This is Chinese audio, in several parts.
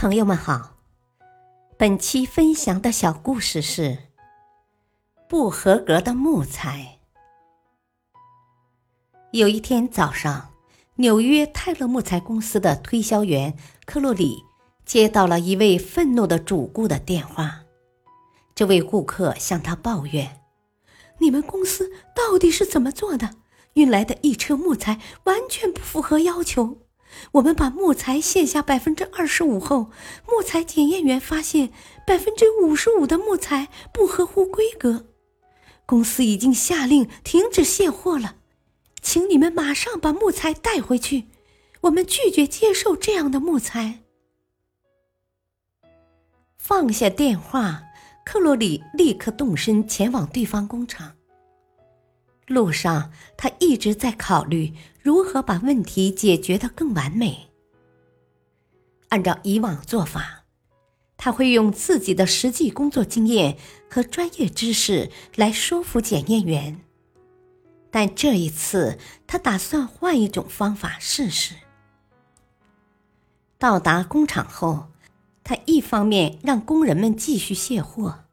朋友们好，本期分享的小故事是不合格的木材。有一天早上，纽约泰勒木材公司的推销员克洛里接到了一位愤怒的主顾的电话。这位顾客向他抱怨：“你们公司到底是怎么做的？运来的一车木材完全不符合要求。”我们把木材卸下百分之二十五后，木材检验员发现百分之五十五的木材不合乎规格。公司已经下令停止卸货了，请你们马上把木材带回去。我们拒绝接受这样的木材。放下电话，克洛里立刻动身前往对方工厂。路上，他一直在考虑如何把问题解决的更完美。按照以往做法，他会用自己的实际工作经验和专业知识来说服检验员。但这一次，他打算换一种方法试试。到达工厂后，他一方面让工人们继续卸货。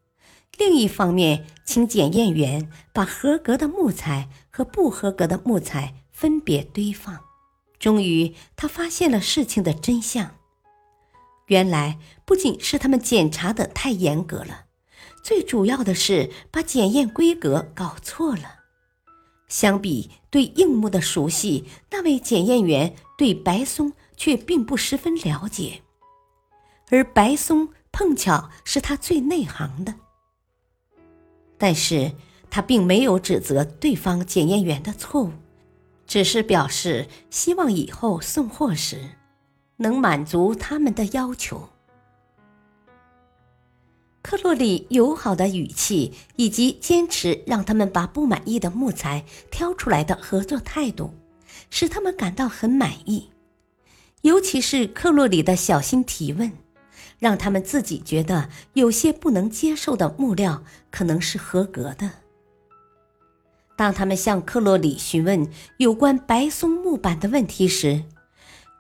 另一方面，请检验员把合格的木材和不合格的木材分别堆放。终于，他发现了事情的真相。原来，不仅是他们检查的太严格了，最主要的是把检验规格搞错了。相比对硬木的熟悉，那位检验员对白松却并不十分了解，而白松碰巧是他最内行的。但是他并没有指责对方检验员的错误，只是表示希望以后送货时能满足他们的要求。克洛里友好的语气以及坚持让他们把不满意的木材挑出来的合作态度，使他们感到很满意。尤其是克洛里的小心提问。让他们自己觉得有些不能接受的木料可能是合格的。当他们向克洛里询问有关白松木板的问题时，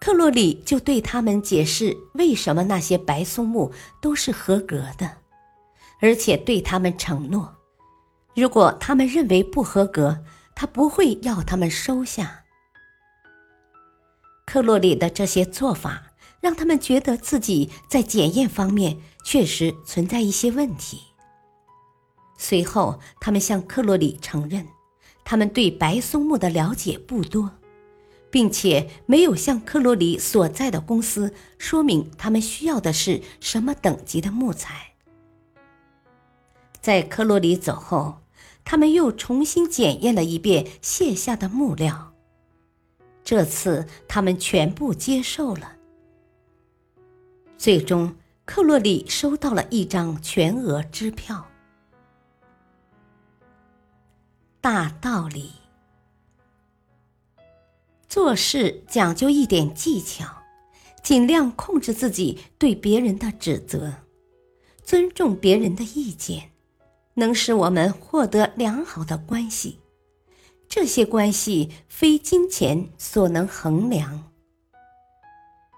克洛里就对他们解释为什么那些白松木都是合格的，而且对他们承诺，如果他们认为不合格，他不会要他们收下。克洛里的这些做法。让他们觉得自己在检验方面确实存在一些问题。随后，他们向克洛里承认，他们对白松木的了解不多，并且没有向克洛里所在的公司说明他们需要的是什么等级的木材。在克洛里走后，他们又重新检验了一遍卸下的木料。这次，他们全部接受了。最终，克洛里收到了一张全额支票。大道理，做事讲究一点技巧，尽量控制自己对别人的指责，尊重别人的意见，能使我们获得良好的关系。这些关系非金钱所能衡量。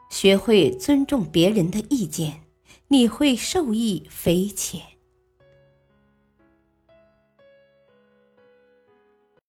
学会尊重别人的意见，你会受益匪浅。